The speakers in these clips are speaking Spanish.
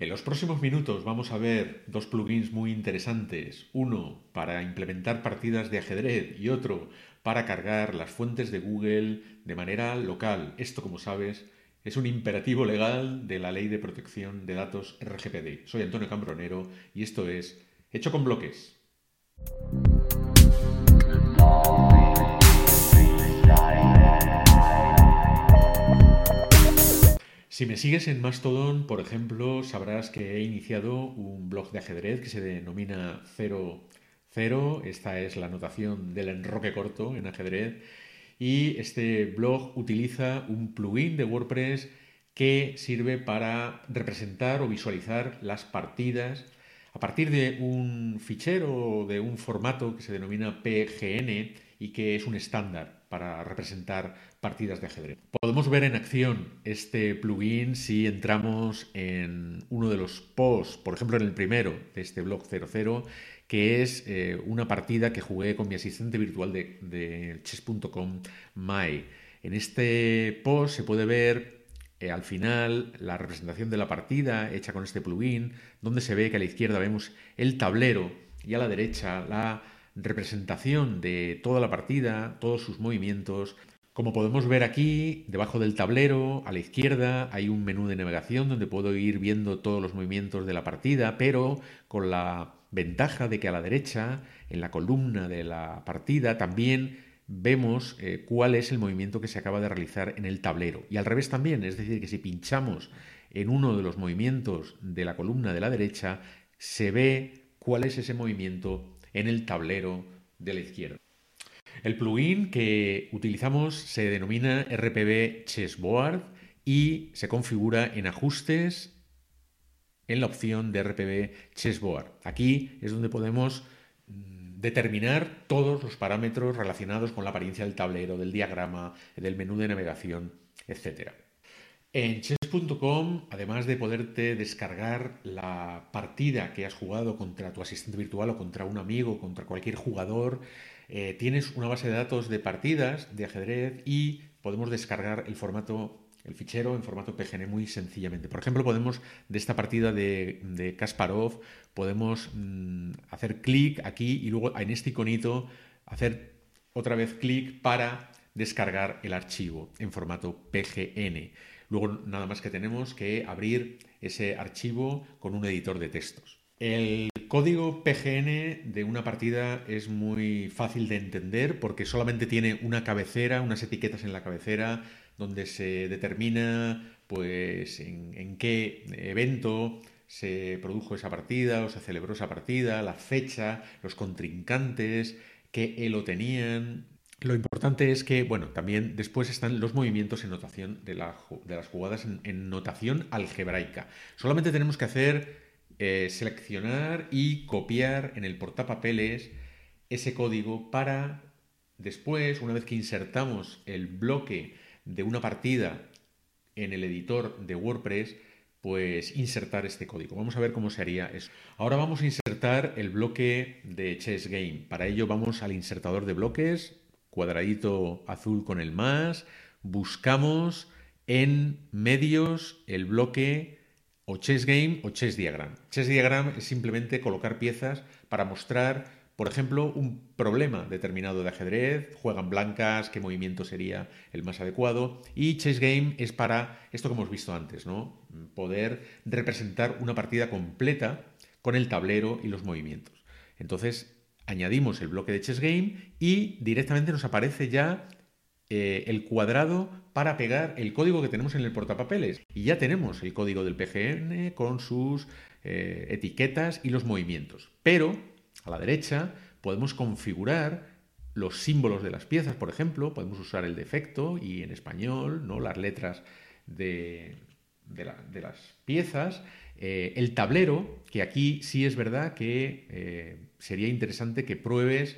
En los próximos minutos vamos a ver dos plugins muy interesantes, uno para implementar partidas de ajedrez y otro para cargar las fuentes de Google de manera local. Esto, como sabes, es un imperativo legal de la Ley de Protección de Datos RGPD. Soy Antonio Cambronero y esto es Hecho con Bloques. Si me sigues en Mastodon, por ejemplo, sabrás que he iniciado un blog de ajedrez que se denomina 00. Esta es la notación del enroque corto en ajedrez. Y este blog utiliza un plugin de WordPress que sirve para representar o visualizar las partidas a partir de un fichero o de un formato que se denomina PGN y que es un estándar para representar partidas de ajedrez. Podemos ver en acción este plugin si entramos en uno de los posts, por ejemplo en el primero de este blog 00, que es eh, una partida que jugué con mi asistente virtual de, chess.com, Mai. En este post se puede ver eh, al final la representación de la partida hecha con este plugin, donde se ve que a la izquierda vemos el tablero y a la derecha la representación de toda la partida, todos sus movimientos. Como podemos ver aquí, debajo del tablero, a la izquierda, hay un menú de navegación donde puedo ir viendo todos los movimientos de la partida, pero con la ventaja de que a la derecha, en la columna de la partida, también vemos eh, cuál es el movimiento que se acaba de realizar en el tablero. Y al revés también, es decir, que si pinchamos en uno de los movimientos de la columna de la derecha, se ve cuál es ese movimiento en el tablero de la izquierda. El plugin que utilizamos se denomina RPB Chessboard y se configura en ajustes en la opción de RPB Chessboard. Aquí es donde podemos mm, determinar todos los parámetros relacionados con la apariencia del tablero, del diagrama, del menú de navegación, etc. En chess.com, además de poderte descargar la partida que has jugado contra tu asistente virtual o contra un amigo, contra cualquier jugador, eh, tienes una base de datos de partidas de ajedrez y podemos descargar el formato, el fichero en formato PGN muy sencillamente. Por ejemplo, podemos de esta partida de, Kasparov, podemos mm, hacer clic aquí y luego en este iconito hacer otra vez clic para descargar el archivo en formato PGN. Luego nada más que tenemos que abrir ese archivo con un editor de textos. El código PGN de una partida es muy fácil de entender porque solamente tiene una cabecera, unas etiquetas en la cabecera donde se determina pues en, qué evento se produjo esa partida o se celebró esa partida, la fecha, los contrincantes, qué elo tenían, lo importante es que, bueno, también después están los movimientos en notación de, las jugadas en, notación algebraica. Solamente tenemos que hacer eh, seleccionar y copiar en el portapapeles ese código para después, una vez que insertamos el bloque de una partida en el editor de WordPress, pues insertar este código. Vamos a ver cómo se haría eso. Ahora vamos a insertar el bloque de Chess Game. Para ello vamos al insertador de bloques, cuadradito azul con el más, buscamos en medios el bloque o chess game o chess diagram. Chess diagram es simplemente colocar piezas para mostrar, por ejemplo, un problema determinado de ajedrez, juegan blancas, qué movimiento sería el más adecuado. Y chess game es para esto que hemos visto antes, ¿no? Poder representar una partida completa con el tablero y los movimientos. Entonces, añadimos el bloque de Chess Game y directamente nos aparece ya eh, el cuadrado para pegar el código que tenemos en el portapapeles. Y ya tenemos el código del PGN con sus eh, etiquetas y los movimientos. Pero a la derecha podemos configurar los símbolos de las piezas, por ejemplo, podemos usar el defecto y en español, ¿no? las letras de, de, las piezas, eh, el tablero, que aquí sí es verdad que sería interesante que pruebes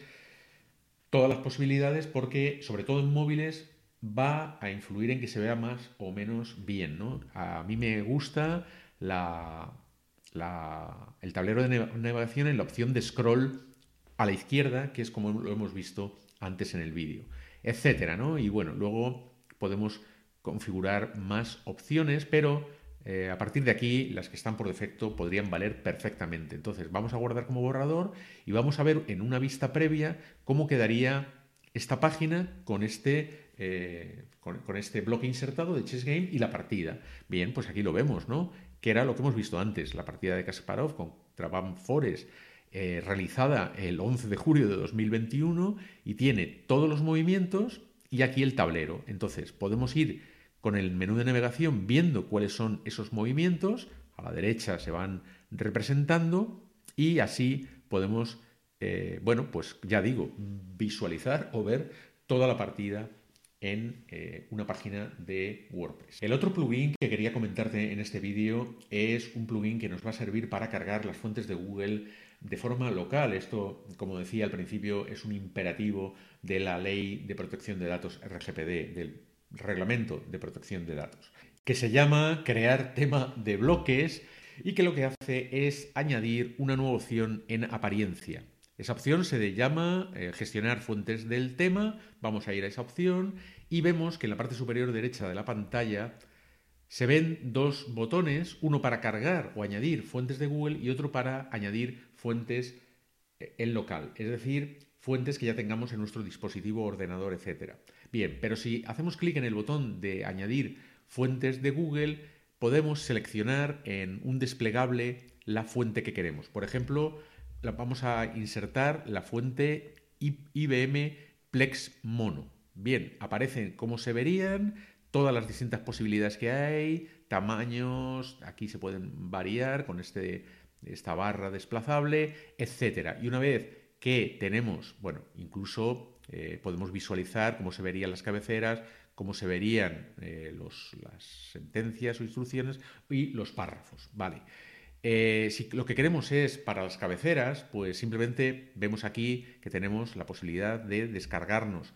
todas las posibilidades porque, sobre todo en móviles, va a influir en que se vea más o menos bien. ¿no? A mí me gusta la, el tablero de navegación en la opción de scroll a la izquierda, que es como lo hemos visto antes en el vídeo, etcétera, ¿no? Y bueno, luego podemos configurar más opciones, pero eh, a partir de aquí, las que están por defecto podrían valer perfectamente. Entonces, vamos a guardar como borrador y vamos a ver en una vista previa cómo quedaría esta página con este, eh, con, este bloque insertado de Chess Game y la partida. Bien, pues aquí lo vemos, ¿no? Que era lo que hemos visto antes, la partida de Kasparov contra Van Forest, eh, realizada el 11 de julio de 2021 y tiene todos los movimientos y aquí el tablero. Entonces, podemos ir con el menú de navegación viendo cuáles son esos movimientos, a la derecha se van representando y así podemos, eh, bueno, pues ya digo, visualizar o ver toda la partida en eh, una página de WordPress. El otro plugin que quería comentarte en este vídeo es un plugin que nos va a servir para cargar las fuentes de Google de forma local. Esto, como decía al principio, es un imperativo de la ley de protección de datos RGPD, del reglamento de protección de datos, que se llama crear tema de bloques y que lo que hace es añadir una nueva opción en apariencia. Esa opción se llama eh, gestionar fuentes del tema, vamos a ir a esa opción y vemos que en la parte superior derecha de la pantalla se ven dos botones, uno para cargar o añadir fuentes de Google y otro para añadir fuentes eh, en local, es decir, fuentes que ya tengamos en nuestro dispositivo, ordenador, etc. Bien, pero si hacemos clic en el botón de añadir fuentes de Google, podemos seleccionar en un desplegable la fuente que queremos. Por ejemplo, vamos a insertar la fuente IBM Plex Mono. Bien, aparecen cómo se verían, todas las distintas posibilidades que hay, tamaños, aquí se pueden variar con este, esta barra desplazable, etc. Y una vez que tenemos, bueno, incluso eh, podemos visualizar cómo se verían las cabeceras, cómo se verían eh, las sentencias o instrucciones y los párrafos. Vale. Eh, si lo que queremos es para las cabeceras, pues simplemente vemos aquí que tenemos la posibilidad de descargarnos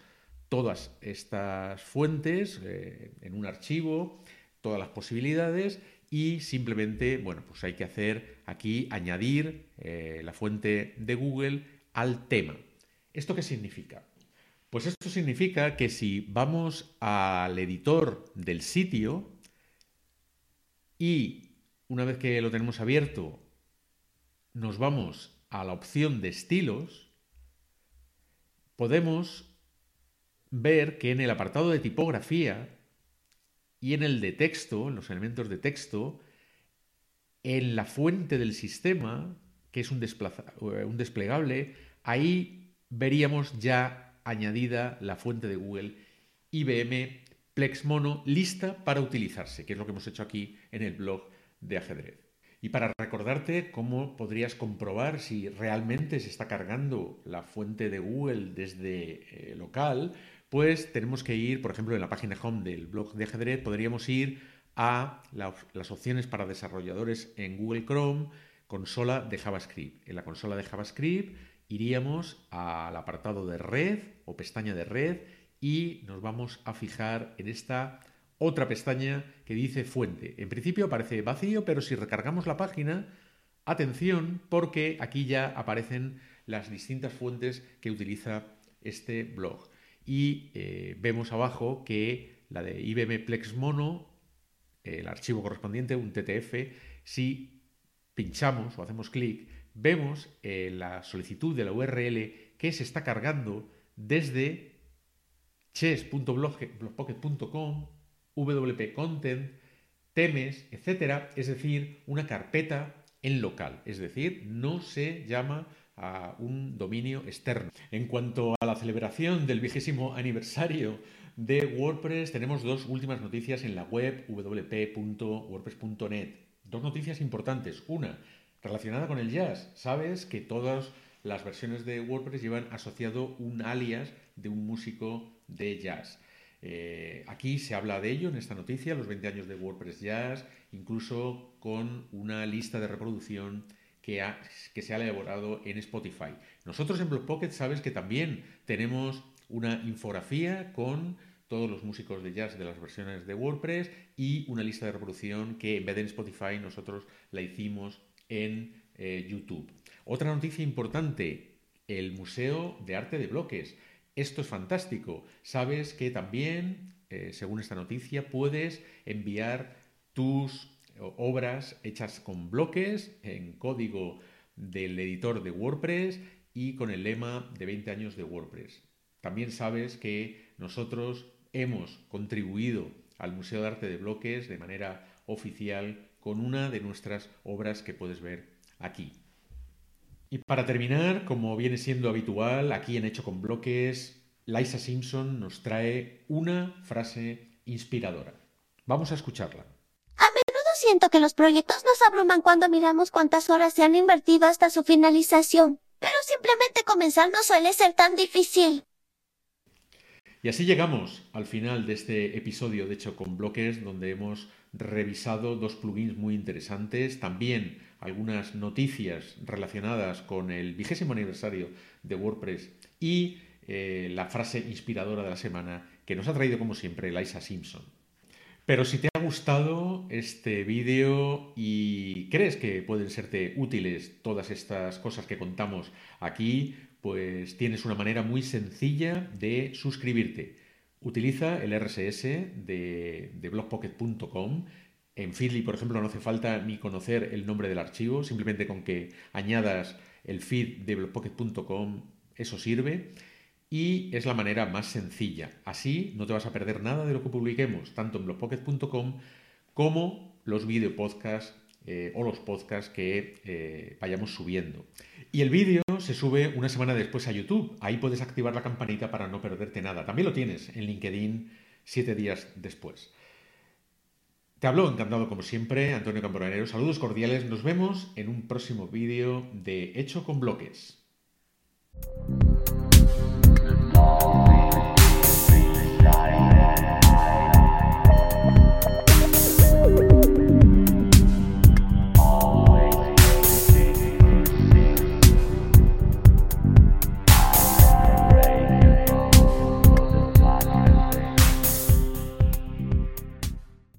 todas estas fuentes en un archivo, todas las posibilidades y simplemente, bueno, pues hay que hacer aquí añadir la fuente de Google al tema. ¿Esto qué significa? Pues esto significa que si vamos al editor del sitio y una vez que lo tenemos abierto, nos vamos a la opción de estilos, podemos ver que en el apartado de tipografía y en el de texto, en los elementos de texto, en la fuente del sistema, que es un, un desplegable, ahí veríamos ya añadida la fuente de Google IBM Plex Mono lista para utilizarse, que es lo que hemos hecho aquí en el blog de ajedrez. Y para recordarte cómo podrías comprobar si realmente se está cargando la fuente de Google desde eh, local, pues tenemos que ir, por ejemplo, en la página home del blog de ajedrez, podríamos ir a las opciones para desarrolladores en Google Chrome, consola de JavaScript. En la consola de JavaScript iríamos al apartado de red o pestaña de red y nos vamos a fijar en esta otra pestaña que dice fuente. En principio aparece vacío, pero si recargamos la página, atención porque aquí ya aparecen las distintas fuentes que utiliza este blog. Y eh, vemos abajo que la de IBM Plex Mono, el archivo correspondiente, un TTF, si pinchamos o hacemos clic, vemos eh, la solicitud de la URL que se está cargando desde chess.blogpocket.com, wp content, temes, etc. Es decir, una carpeta en local. Es decir, no se llama a un dominio externo. En cuanto a la celebración del vigésimo aniversario de WordPress, tenemos dos últimas noticias en la web wp.wordpress.net. Dos noticias importantes. Una, relacionada con el jazz. Sabes que todas las versiones de WordPress llevan asociado un alias de un músico de jazz. Eh, aquí se habla de ello en esta noticia, los 20 años de WordPress Jazz, incluso con una lista de reproducción que, se ha elaborado en Spotify. Nosotros en Blockpocket sabes que también tenemos una infografía con todos los músicos de jazz de las versiones de WordPress y una lista de reproducción que en vez de en Spotify nosotros la hicimos en eh, YouTube. Otra noticia importante, el Museo de Arte de Bloques. Esto es fantástico. Sabes que también, eh, según esta noticia, puedes enviar tus obras hechas con bloques en código del editor de WordPress y con el lema de 20 años de WordPress. También sabes que nosotros hemos contribuido al Museo de Arte de Bloques de manera oficial con una de nuestras obras que puedes ver aquí. Y para terminar, como viene siendo habitual aquí en Hecho con Bloques, Liza Simpson nos trae una frase inspiradora. Vamos a escucharla. A menudo siento que los proyectos nos abruman cuando miramos cuántas horas se han invertido hasta su finalización, pero simplemente comenzar no suele ser tan difícil. Y así llegamos al final de este episodio de Hecho con Bloques, donde hemos revisado dos plugins muy interesantes, también algunas noticias relacionadas con el vigésimo aniversario de WordPress y eh, la frase inspiradora de la semana que nos ha traído como siempre Liza Simpson. Pero si te ha gustado este vídeo y crees que pueden serte útiles todas estas cosas que contamos aquí, pues tienes una manera muy sencilla de suscribirte. Utiliza el RSS de, de blogpocket.com. En Feedly, por ejemplo, no hace falta ni conocer el nombre del archivo, simplemente con que añadas el feed de blogpocket.com, eso sirve. Y es la manera más sencilla. Así no te vas a perder nada de lo que publiquemos, tanto en blogpocket.com como los videopodcasts eh, o los podcasts que eh, vayamos subiendo. Y el vídeo se sube una semana después a YouTube. Ahí puedes activar la campanita para no perderte nada. También lo tienes en LinkedIn siete días después. Te hablo encantado como siempre, Antonio Camporanero. Saludos cordiales. Nos vemos en un próximo vídeo de Hecho con Bloques.